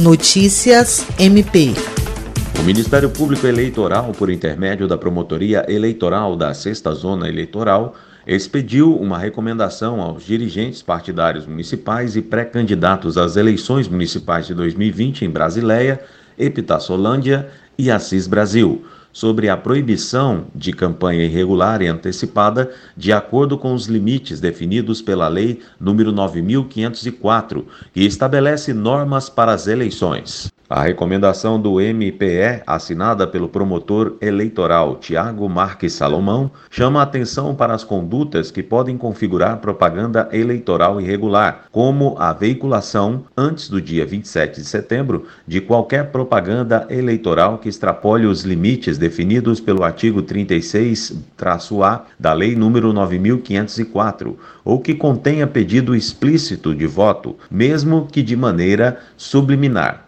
Notícias MP. O Ministério Público Eleitoral, por intermédio da Promotoria Eleitoral da Sexta Zona Eleitoral, expediu uma recomendação aos dirigentes partidários municipais e pré-candidatos às eleições municipais de 2020 em Brasileia, Epitaçolândia e Assis Brasil sobre a proibição de campanha irregular e antecipada de acordo com os limites definidos pela Lei nº 9504, que estabelece normas para as eleições. A recomendação do MPE, assinada pelo promotor eleitoral Tiago Marques Salomão, chama atenção para as condutas que podem configurar propaganda eleitoral irregular, como a veiculação, antes do dia 27 de setembro, de qualquer propaganda eleitoral que extrapole os limites definidos pelo artigo 36-A da Lei nº 9504, ou que contenha pedido explícito de voto, mesmo que de maneira subliminar.